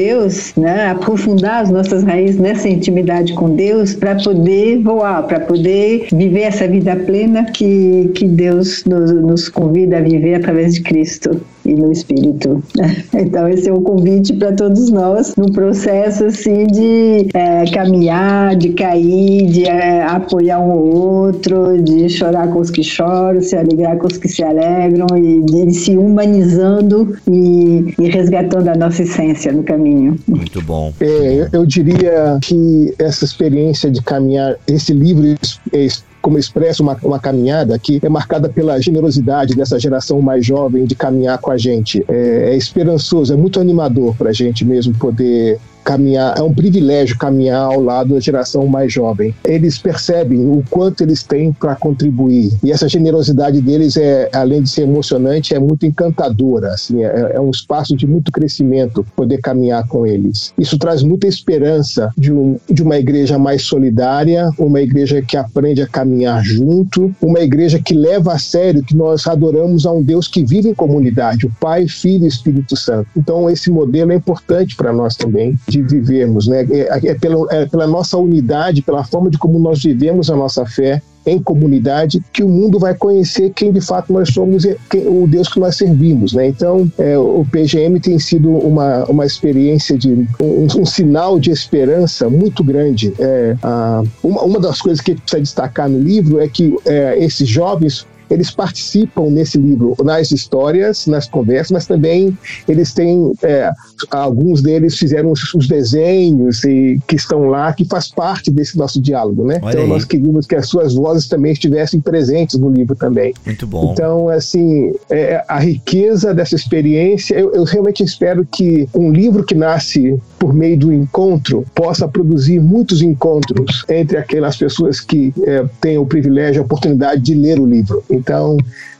né? Aprofundar as nossas raízes nessa intimidade com Deus para poder voar, para poder viver essa vida plena que, que Deus nos, nos convida a viver através de Cristo. E no espírito. Então, esse é o convite para todos nós, num processo assim de é, caminhar, de cair, de é, apoiar um ou outro, de chorar com os que choram, se alegrar com os que se alegram e de se humanizando e, e resgatando a nossa essência no caminho. Muito bom. É, eu diria que essa experiência de caminhar, esse livro é como expressa uma, uma caminhada que é marcada pela generosidade dessa geração mais jovem de caminhar com a gente. É, é esperançoso, é muito animador para a gente mesmo poder caminhar, é um privilégio caminhar ao lado da geração mais jovem. Eles percebem o quanto eles têm para contribuir e essa generosidade deles é, além de ser emocionante, é muito encantadora. Assim, é, é um espaço de muito crescimento poder caminhar com eles. Isso traz muita esperança de, um, de uma igreja mais solidária, uma igreja que aprende a caminhar junto, uma igreja que leva a sério que nós adoramos a um Deus que vive em comunidade, o Pai, Filho e Espírito Santo. Então esse modelo é importante para nós também de de vivermos, né? É, é, pela, é pela nossa unidade, pela forma de como nós vivemos a nossa fé em comunidade que o mundo vai conhecer quem de fato nós somos e quem, o Deus que nós servimos, né? Então, é, o PGM tem sido uma, uma experiência de um, um sinal de esperança muito grande. É, a, uma, uma das coisas que precisa destacar no livro é que é, esses jovens eles participam nesse livro nas histórias, nas conversas, mas também eles têm é, alguns deles fizeram os, os, desenhos e que estão lá que faz parte desse nosso diálogo, né? Olha então aí. nós queríamos que as suas vozes também estivessem presentes no livro também. Muito bom. Então assim é, a riqueza dessa experiência, eu, eu realmente espero que um livro que nasce por meio do encontro possa produzir muitos encontros entre aquelas pessoas que é, têm o privilégio, a oportunidade de ler o livro. Então,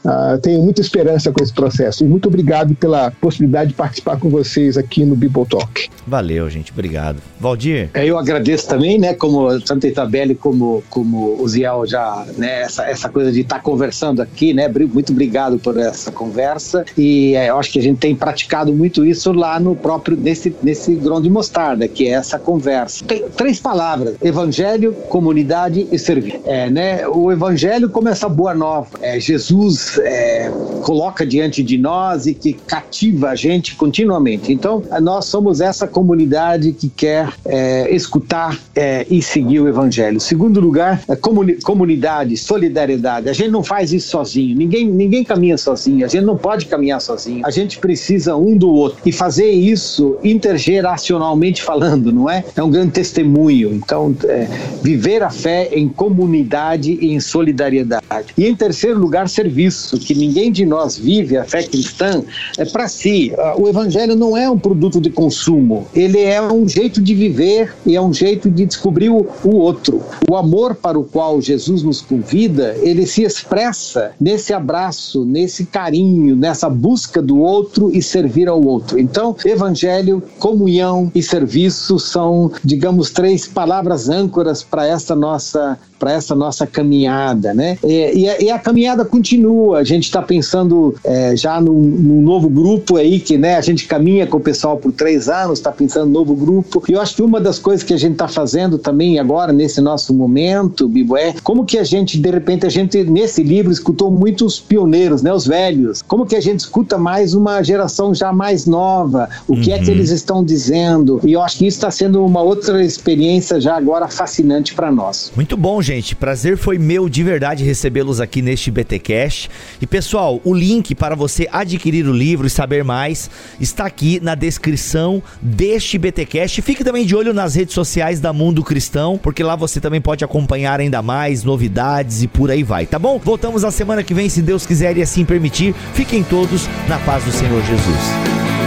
uh, tenho muita esperança com esse processo. E muito obrigado pela possibilidade de participar com vocês aqui no Bible Talk. Valeu, gente. Obrigado. Valdir? É, eu agradeço também, né, como tanto Itabelli como, como o Ziel já, né, essa, essa coisa de estar tá conversando aqui, né, muito obrigado por essa conversa. E é, eu acho que a gente tem praticado muito isso lá no próprio, nesse, nesse grão de mostarda, que é essa conversa. Tem três palavras: evangelho, comunidade e serviço. É, né, o evangelho como essa boa nova é, Jesus é, coloca diante de nós e que cativa a gente continuamente. Então, nós somos essa comunidade que quer é, escutar é, e seguir o Evangelho. Segundo lugar, é comuni comunidade, solidariedade. A gente não faz isso sozinho. Ninguém, ninguém caminha sozinho. A gente não pode caminhar sozinho. A gente precisa um do outro e fazer isso intergeracionalmente falando, não é? É um grande testemunho. Então, é, viver a fé em comunidade e em solidariedade. E em terceiro lugar, serviço, que ninguém de nós vive a fé cristã é para si. O evangelho não é um produto de consumo, ele é um jeito de viver e é um jeito de descobrir o, o outro. O amor para o qual Jesus nos convida, ele se expressa nesse abraço, nesse carinho, nessa busca do outro e servir ao outro. Então, evangelho, comunhão e serviço são, digamos, três palavras âncoras para essa nossa para essa nossa caminhada, né? E, e, a, e, a, caminhada continua. A gente está pensando é, já num, num, novo grupo aí que, né? A gente caminha com o pessoal por três anos, está pensando no novo grupo. E eu acho que uma das coisas que a gente está fazendo também agora nesse nosso momento, Bibo, é como que a gente de repente a gente nesse livro escutou muitos pioneiros, né? Os velhos. Como que a gente escuta mais uma geração já mais nova? O uhum. que é que uhum. eles estão dizendo? E eu acho que isso está sendo uma outra experiência já agora fascinante para nós. Muito bom, gente. Prazer foi meu de verdade recebê-los aqui neste BTcast. E pessoal, o link para você adquirir o livro e saber mais está aqui na descrição deste BTcast. Fique também de olho nas redes sociais da Mundo Cristão, porque lá você também pode acompanhar ainda mais novidades e por aí vai, tá bom? Voltamos na semana que vem, se Deus quiser e assim permitir. Fiquem todos na paz do Senhor Jesus.